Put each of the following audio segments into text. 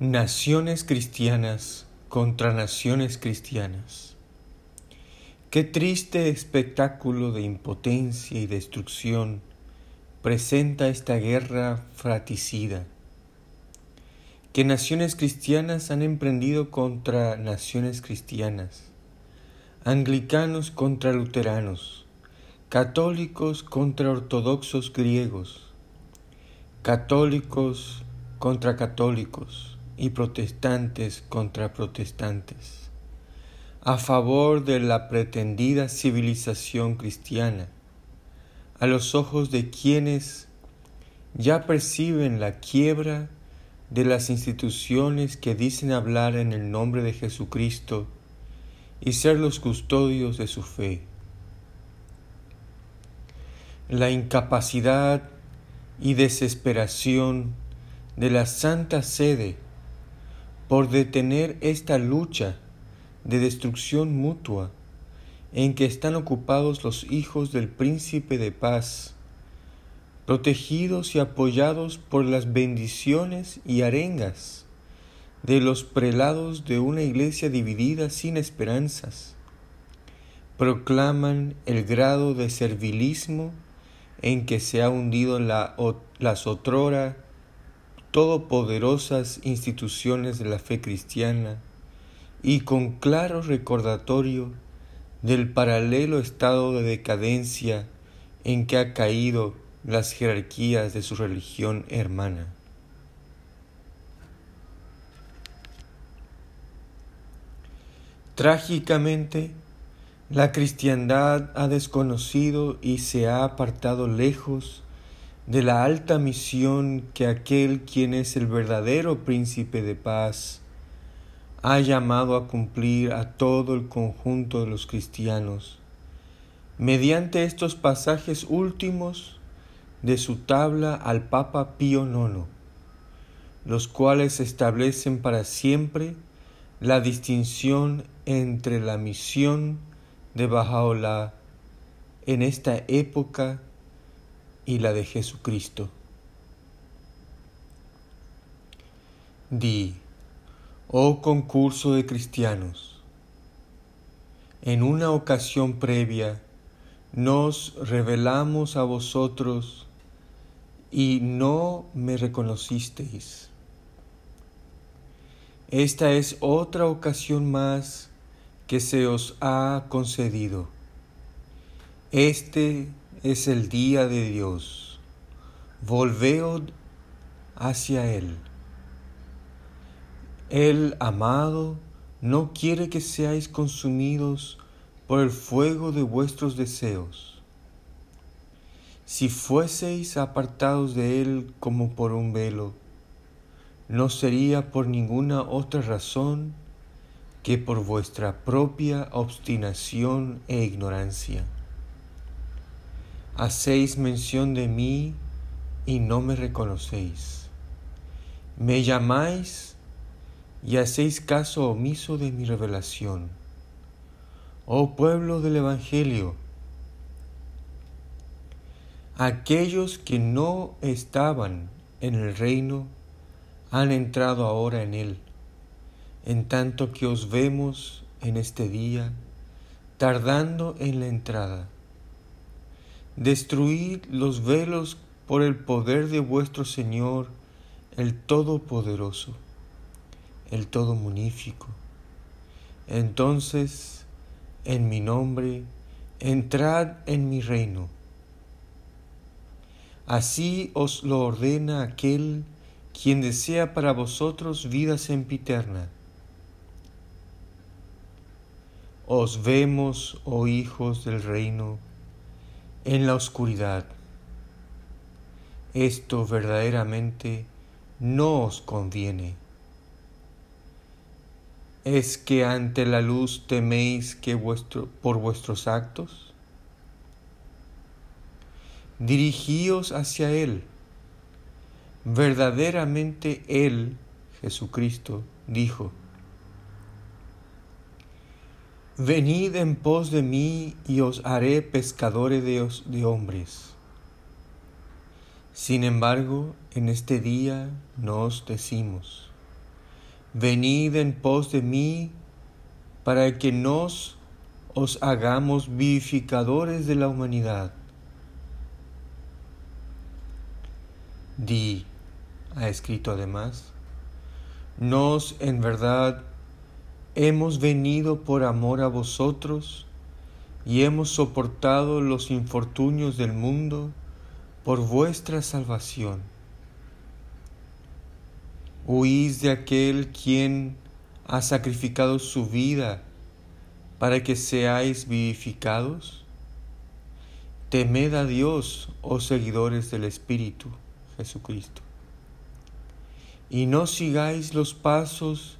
Naciones cristianas contra naciones cristianas. Qué triste espectáculo de impotencia y destrucción presenta esta guerra fratricida que naciones cristianas han emprendido contra naciones cristianas, anglicanos contra luteranos, católicos contra ortodoxos griegos, católicos contra católicos y protestantes contra protestantes, a favor de la pretendida civilización cristiana, a los ojos de quienes ya perciben la quiebra de las instituciones que dicen hablar en el nombre de Jesucristo y ser los custodios de su fe. La incapacidad y desesperación de la Santa Sede por detener esta lucha de destrucción mutua en que están ocupados los hijos del príncipe de paz, protegidos y apoyados por las bendiciones y arengas de los prelados de una iglesia dividida sin esperanzas, proclaman el grado de servilismo en que se ha hundido la, las otrora todopoderosas instituciones de la fe cristiana y con claro recordatorio del paralelo estado de decadencia en que ha caído las jerarquías de su religión hermana. Trágicamente, la cristiandad ha desconocido y se ha apartado lejos de la alta misión que aquel quien es el verdadero príncipe de paz ha llamado a cumplir a todo el conjunto de los cristianos, mediante estos pasajes últimos de su tabla al Papa Pío IX, los cuales establecen para siempre la distinción entre la misión de Bajaola en esta época y la de Jesucristo. Di, oh concurso de cristianos, en una ocasión previa nos revelamos a vosotros y no me reconocisteis. Esta es otra ocasión más que se os ha concedido. Este es el día de Dios. Volveos hacia Él. El amado no quiere que seáis consumidos por el fuego de vuestros deseos. Si fueseis apartados de Él como por un velo, no sería por ninguna otra razón que por vuestra propia obstinación e ignorancia. Hacéis mención de mí y no me reconocéis. Me llamáis y hacéis caso omiso de mi revelación. Oh pueblo del Evangelio, aquellos que no estaban en el reino han entrado ahora en él, en tanto que os vemos en este día tardando en la entrada Destruid los velos por el poder de vuestro Señor, el Todopoderoso, el Todo Munífico. Entonces, en mi nombre, entrad en mi reino. Así os lo ordena aquel quien desea para vosotros vida sempiterna. Os vemos, oh hijos del reino, en la oscuridad. Esto verdaderamente no os conviene. ¿Es que ante la luz teméis que vuestro, por vuestros actos? Dirigíos hacia Él. Verdaderamente Él, Jesucristo, dijo, Venid en pos de mí y os haré pescadores de, hombres. Sin embargo, en este día nos decimos, venid en pos de mí para que nos os hagamos vivificadores de la humanidad. Di, ha escrito además, nos en verdad hemos venido por amor a vosotros y hemos soportado los infortunios del mundo por vuestra salvación. Huís de aquel quien ha sacrificado su vida para que seáis vivificados? Temed a Dios, oh seguidores del Espíritu Jesucristo, y no sigáis los pasos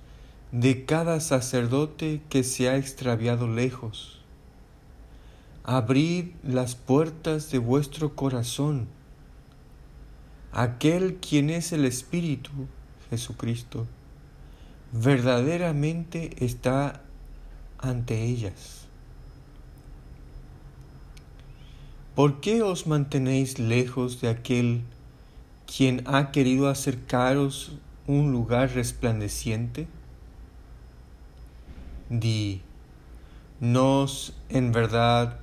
de cada sacerdote que se ha extraviado lejos. Abrid las puertas de vuestro corazón. Aquel quien es el Espíritu, Jesucristo, verdaderamente está ante ellas. ¿Por qué os mantenéis lejos de aquel quien ha querido acercaros un lugar resplandeciente? Di, nos en verdad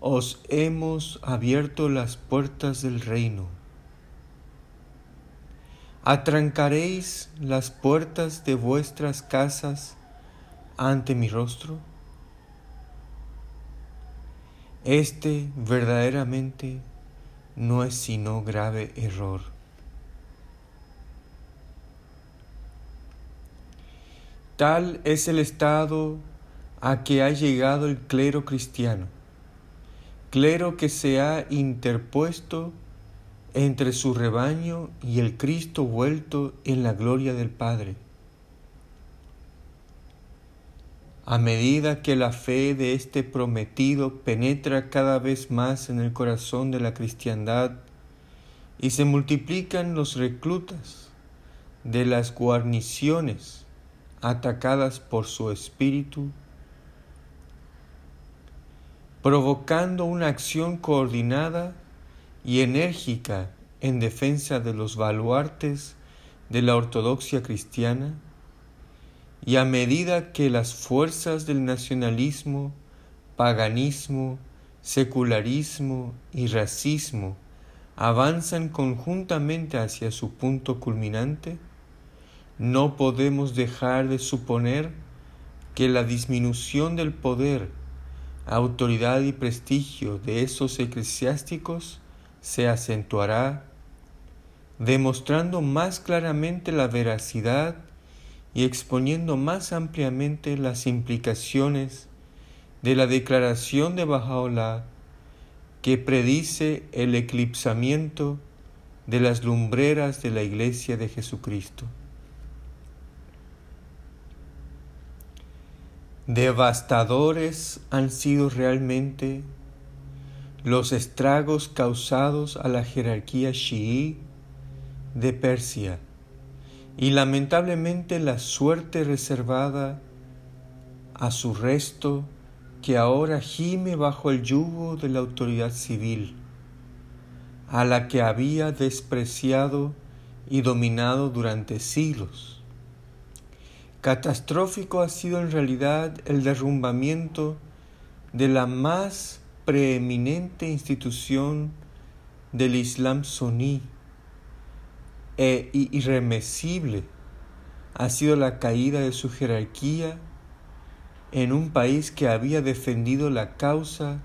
os hemos abierto las puertas del reino. ¿Atrancaréis las puertas de vuestras casas ante mi rostro? Este verdaderamente no es sino grave error. Tal es el estado a que ha llegado el clero cristiano, clero que se ha interpuesto entre su rebaño y el Cristo vuelto en la gloria del Padre. A medida que la fe de este prometido penetra cada vez más en el corazón de la cristiandad y se multiplican los reclutas de las guarniciones atacadas por su espíritu, provocando una acción coordinada y enérgica en defensa de los baluartes de la ortodoxia cristiana, y a medida que las fuerzas del nacionalismo, paganismo, secularismo y racismo avanzan conjuntamente hacia su punto culminante, no podemos dejar de suponer que la disminución del poder, autoridad y prestigio de esos eclesiásticos se acentuará, demostrando más claramente la veracidad y exponiendo más ampliamente las implicaciones de la declaración de Bajaola que predice el eclipsamiento de las lumbreras de la Iglesia de Jesucristo. Devastadores han sido realmente los estragos causados a la jerarquía chií de Persia y lamentablemente la suerte reservada a su resto que ahora gime bajo el yugo de la autoridad civil, a la que había despreciado y dominado durante siglos. Catastrófico ha sido en realidad el derrumbamiento de la más preeminente institución del Islam suní, e irremesible ha sido la caída de su jerarquía en un país que había defendido la causa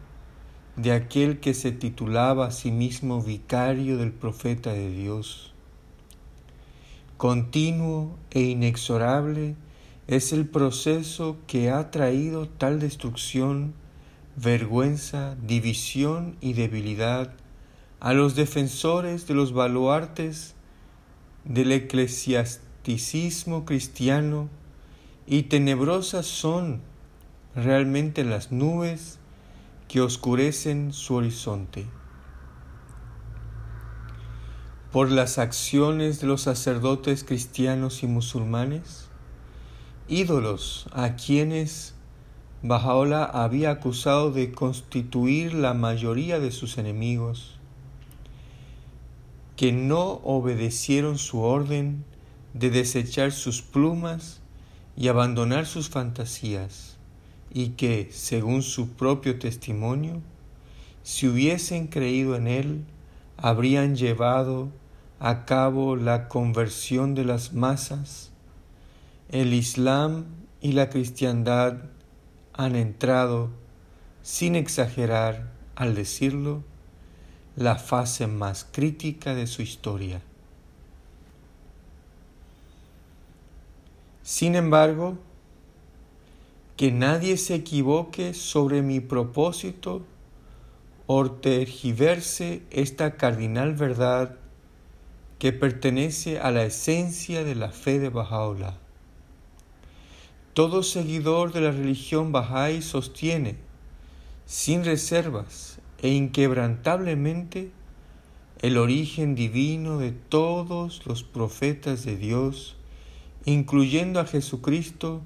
de aquel que se titulaba a sí mismo vicario del profeta de Dios. Continuo e inexorable es el proceso que ha traído tal destrucción, vergüenza, división y debilidad a los defensores de los baluartes del eclesiasticismo cristiano y tenebrosas son realmente las nubes que oscurecen su horizonte. Por las acciones de los sacerdotes cristianos y musulmanes, ídolos a quienes Bajaola había acusado de constituir la mayoría de sus enemigos, que no obedecieron su orden de desechar sus plumas y abandonar sus fantasías, y que, según su propio testimonio, si hubiesen creído en él, habrían llevado a cabo la conversión de las masas, el Islam y la cristiandad han entrado, sin exagerar al decirlo, la fase más crítica de su historia. Sin embargo, que nadie se equivoque sobre mi propósito o esta cardinal verdad que pertenece a la esencia de la fe de Bahá'u'lláh. Todo seguidor de la religión Bahá'í sostiene, sin reservas e inquebrantablemente, el origen divino de todos los profetas de Dios, incluyendo a Jesucristo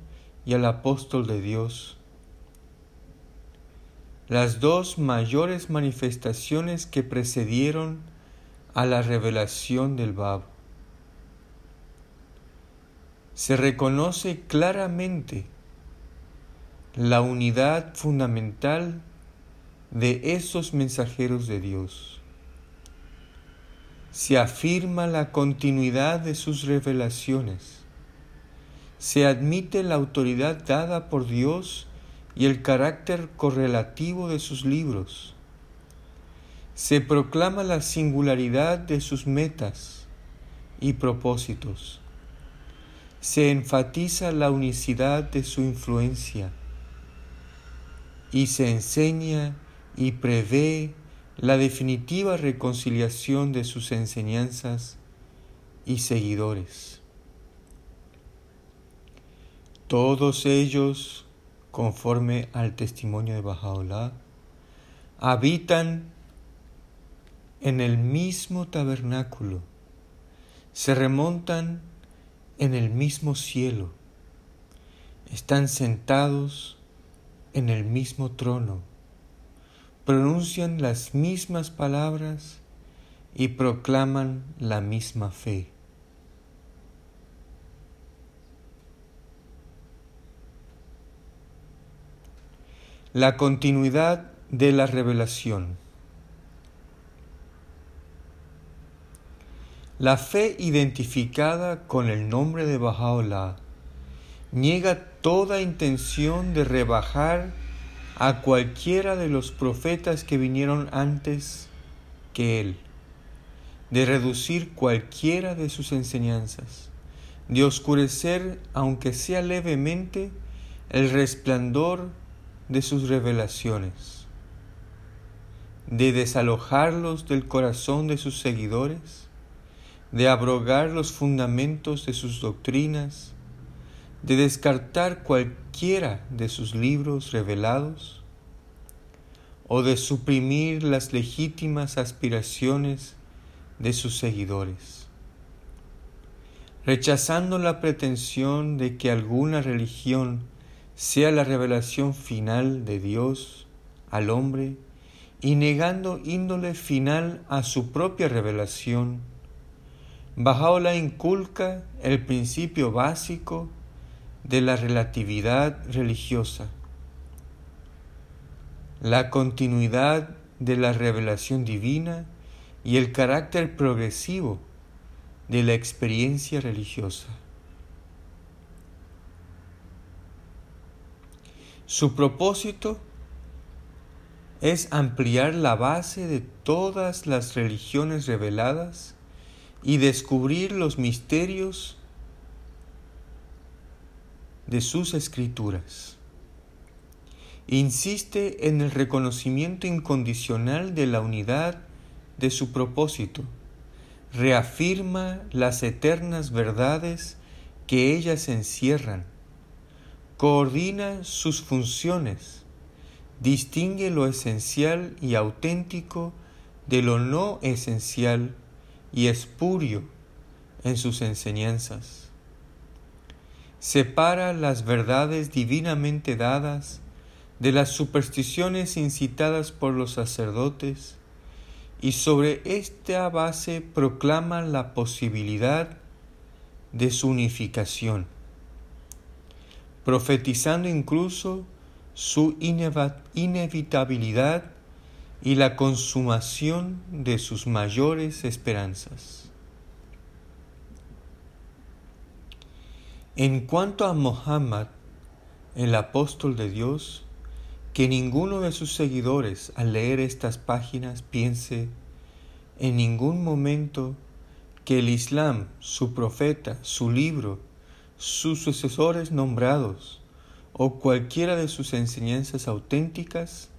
y al apóstol de Dios. Las dos mayores manifestaciones que precedieron a la revelación del Bab. Se reconoce claramente la unidad fundamental de esos mensajeros de Dios. Se afirma la continuidad de sus revelaciones. Se admite la autoridad dada por Dios y el carácter correlativo de sus libros se proclama la singularidad de sus metas y propósitos. Se enfatiza la unicidad de su influencia y se enseña y prevé la definitiva reconciliación de sus enseñanzas y seguidores. Todos ellos, conforme al testimonio de Bajaola, habitan en el mismo tabernáculo, se remontan en el mismo cielo, están sentados en el mismo trono, pronuncian las mismas palabras y proclaman la misma fe. La continuidad de la revelación. La fe identificada con el nombre de Bahá'u'lláh niega toda intención de rebajar a cualquiera de los profetas que vinieron antes que él, de reducir cualquiera de sus enseñanzas, de oscurecer, aunque sea levemente, el resplandor de sus revelaciones, de desalojarlos del corazón de sus seguidores, de abrogar los fundamentos de sus doctrinas, de descartar cualquiera de sus libros revelados, o de suprimir las legítimas aspiraciones de sus seguidores. Rechazando la pretensión de que alguna religión sea la revelación final de Dios al hombre y negando índole final a su propia revelación, la inculca el principio básico de la relatividad religiosa, la continuidad de la revelación divina y el carácter progresivo de la experiencia religiosa. Su propósito es ampliar la base de todas las religiones reveladas y descubrir los misterios de sus escrituras. Insiste en el reconocimiento incondicional de la unidad de su propósito. Reafirma las eternas verdades que ellas encierran. Coordina sus funciones. Distingue lo esencial y auténtico de lo no esencial y espurio en sus enseñanzas. Separa las verdades divinamente dadas de las supersticiones incitadas por los sacerdotes y sobre esta base proclama la posibilidad de su unificación, profetizando incluso su inevitabilidad y la consumación de sus mayores esperanzas. En cuanto a Mohammed, el apóstol de Dios, que ninguno de sus seguidores al leer estas páginas piense en ningún momento que el Islam, su profeta, su libro, sus sucesores nombrados o cualquiera de sus enseñanzas auténticas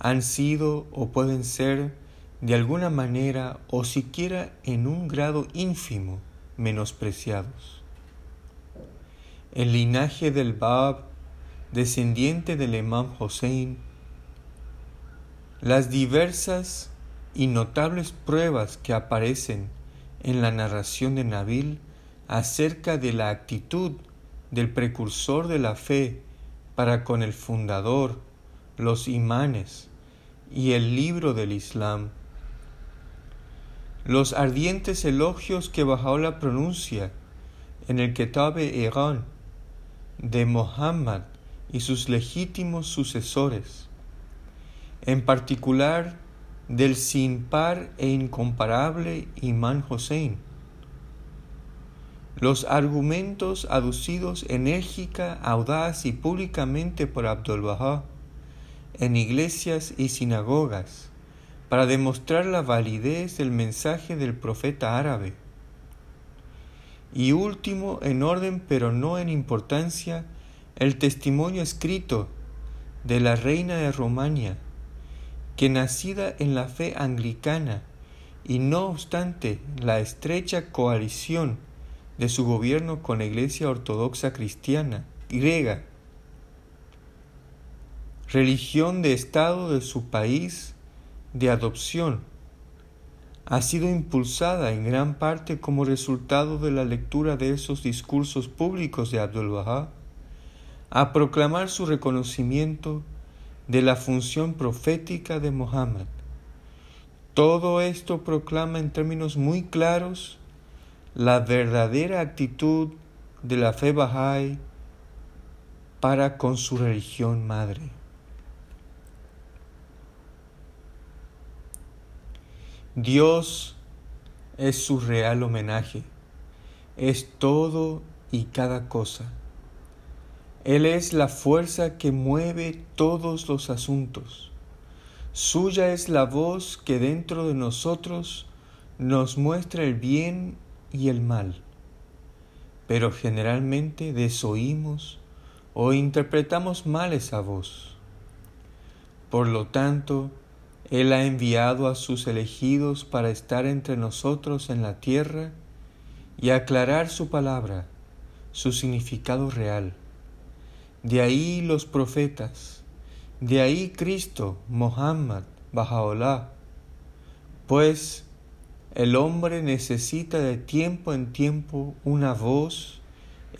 han sido o pueden ser de alguna manera o siquiera en un grado ínfimo menospreciados. El linaje del Bab descendiente del Imam Hossein, las diversas y notables pruebas que aparecen en la narración de Nabil acerca de la actitud del precursor de la fe para con el fundador, los imanes y el libro del Islam. Los ardientes elogios que Bajaola pronuncia en el Ketabe Irán de Muhammad y sus legítimos sucesores, en particular del sin par e incomparable Imán Hossein. Los argumentos aducidos enérgica, audaz y públicamente por Abdul Bahá en iglesias y sinagogas para demostrar la validez del mensaje del profeta árabe. Y último en orden pero no en importancia, el testimonio escrito de la reina de Romania, que nacida en la fe anglicana y no obstante la estrecha coalición de su gobierno con la Iglesia Ortodoxa Cristiana griega, religión de Estado de su país de adopción, ha sido impulsada en gran parte como resultado de la lectura de esos discursos públicos de Abdul Bahá a proclamar su reconocimiento de la función profética de Mohammed. Todo esto proclama en términos muy claros la verdadera actitud de la fe Bahá'í para con su religión madre. Dios es su real homenaje, es todo y cada cosa. Él es la fuerza que mueve todos los asuntos. Suya es la voz que dentro de nosotros nos muestra el bien y el mal. Pero generalmente desoímos o interpretamos mal esa voz. Por lo tanto, Él ha enviado a sus elegidos para estar entre nosotros en la tierra y aclarar su palabra, su significado real de ahí los profetas, de ahí Cristo, Mohammed, Bajaolá. Pues el hombre necesita de tiempo en tiempo una voz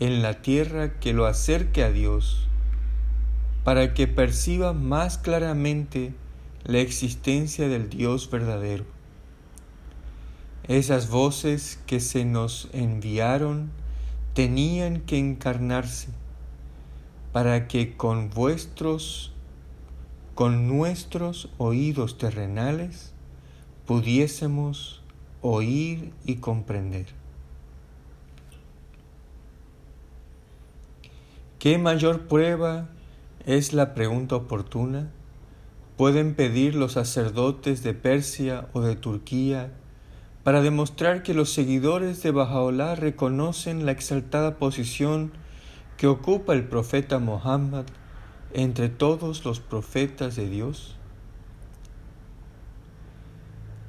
en la tierra que lo acerque a Dios, para que perciba más claramente la existencia del Dios verdadero. Esas voces que se nos enviaron tenían que encarnarse para que con vuestros, con nuestros oídos terrenales, pudiésemos oír y comprender. ¿Qué mayor prueba es la pregunta oportuna? Pueden pedir los sacerdotes de Persia o de Turquía para demostrar que los seguidores de Bajaola reconocen la exaltada posición que ocupa el profeta Mohammed entre todos los profetas de Dios?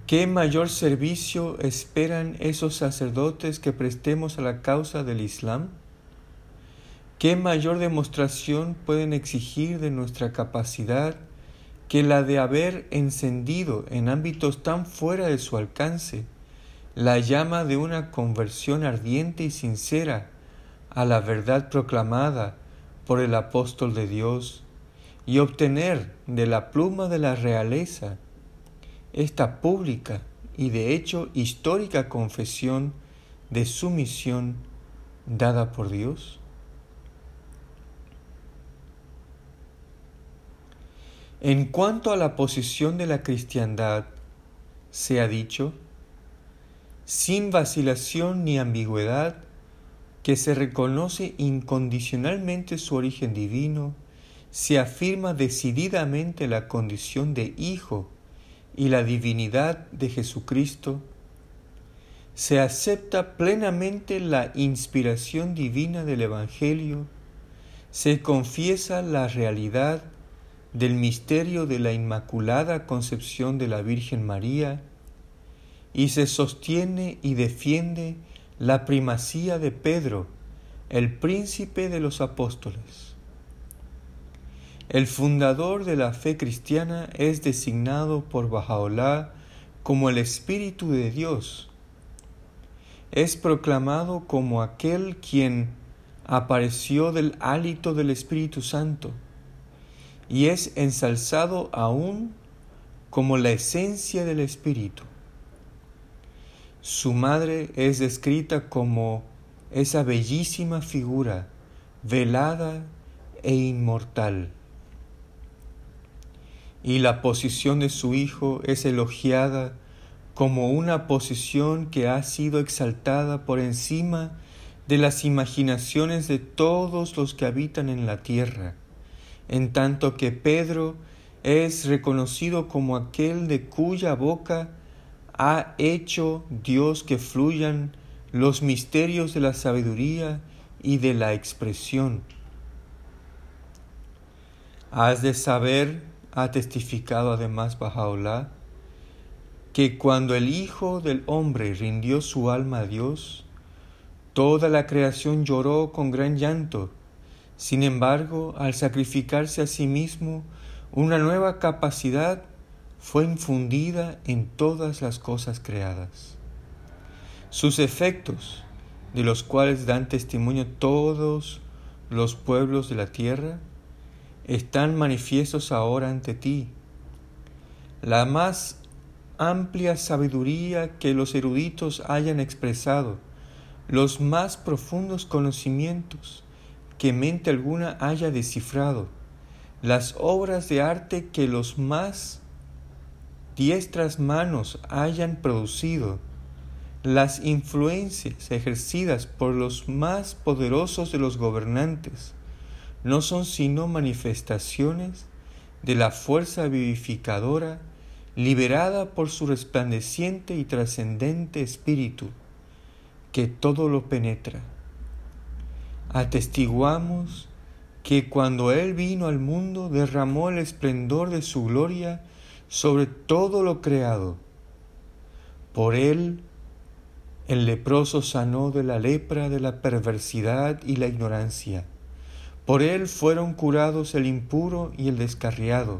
¿Qué mayor servicio esperan esos sacerdotes que prestemos a la causa del Islam? ¿Qué mayor demostración pueden exigir de nuestra capacidad que la de haber encendido en ámbitos tan fuera de su alcance la llama de una conversión ardiente y sincera a la verdad proclamada por el apóstol de Dios y obtener de la pluma de la realeza esta pública y de hecho histórica confesión de sumisión dada por Dios? En cuanto a la posición de la cristiandad, se ha dicho, sin vacilación ni ambigüedad, que se reconoce incondicionalmente su origen divino, se afirma decididamente la condición de Hijo y la divinidad de Jesucristo, se acepta plenamente la inspiración divina del Evangelio, se confiesa la realidad del misterio de la Inmaculada Concepción de la Virgen María y se sostiene y defiende la primacía de Pedro, el príncipe de los apóstoles. El fundador de la fe cristiana es designado por Bajaolá como el Espíritu de Dios. Es proclamado como aquel quien apareció del hálito del Espíritu Santo y es ensalzado aún como la esencia del Espíritu. Su madre es descrita como esa bellísima figura, velada e inmortal. Y la posición de su hijo es elogiada como una posición que ha sido exaltada por encima de las imaginaciones de todos los que habitan en la tierra en tanto que Pedro es reconocido como aquel de cuya boca ha hecho Dios que fluyan los misterios de la sabiduría y de la expresión. Has de saber, ha testificado además Bajaola, que cuando el Hijo del Hombre rindió su alma a Dios, toda la creación lloró con gran llanto sin embargo, al sacrificarse a sí mismo, una nueva capacidad fue infundida en todas las cosas creadas. Sus efectos, de los cuales dan testimonio todos los pueblos de la tierra, están manifiestos ahora ante ti. La más amplia sabiduría que los eruditos hayan expresado, los más profundos conocimientos, que mente alguna haya descifrado, las obras de arte que los más diestras manos hayan producido, las influencias ejercidas por los más poderosos de los gobernantes, no son sino manifestaciones de la fuerza vivificadora liberada por su resplandeciente y trascendente espíritu, que todo lo penetra atestiguamos que cuando Él vino al mundo derramó el esplendor de su gloria sobre todo lo creado. Por Él el leproso sanó de la lepra, de la perversidad y la ignorancia. Por Él fueron curados el impuro y el descarriado.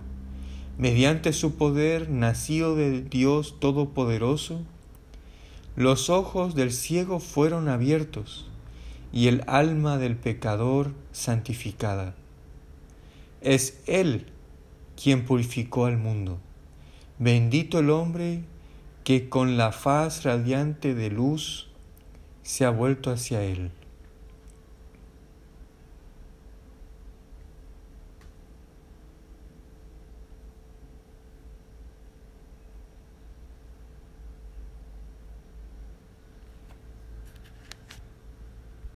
Mediante su poder, nacido de Dios Todopoderoso, los ojos del ciego fueron abiertos y el alma del pecador santificada. Es Él quien purificó al mundo. Bendito el hombre que con la faz radiante de luz se ha vuelto hacia Él.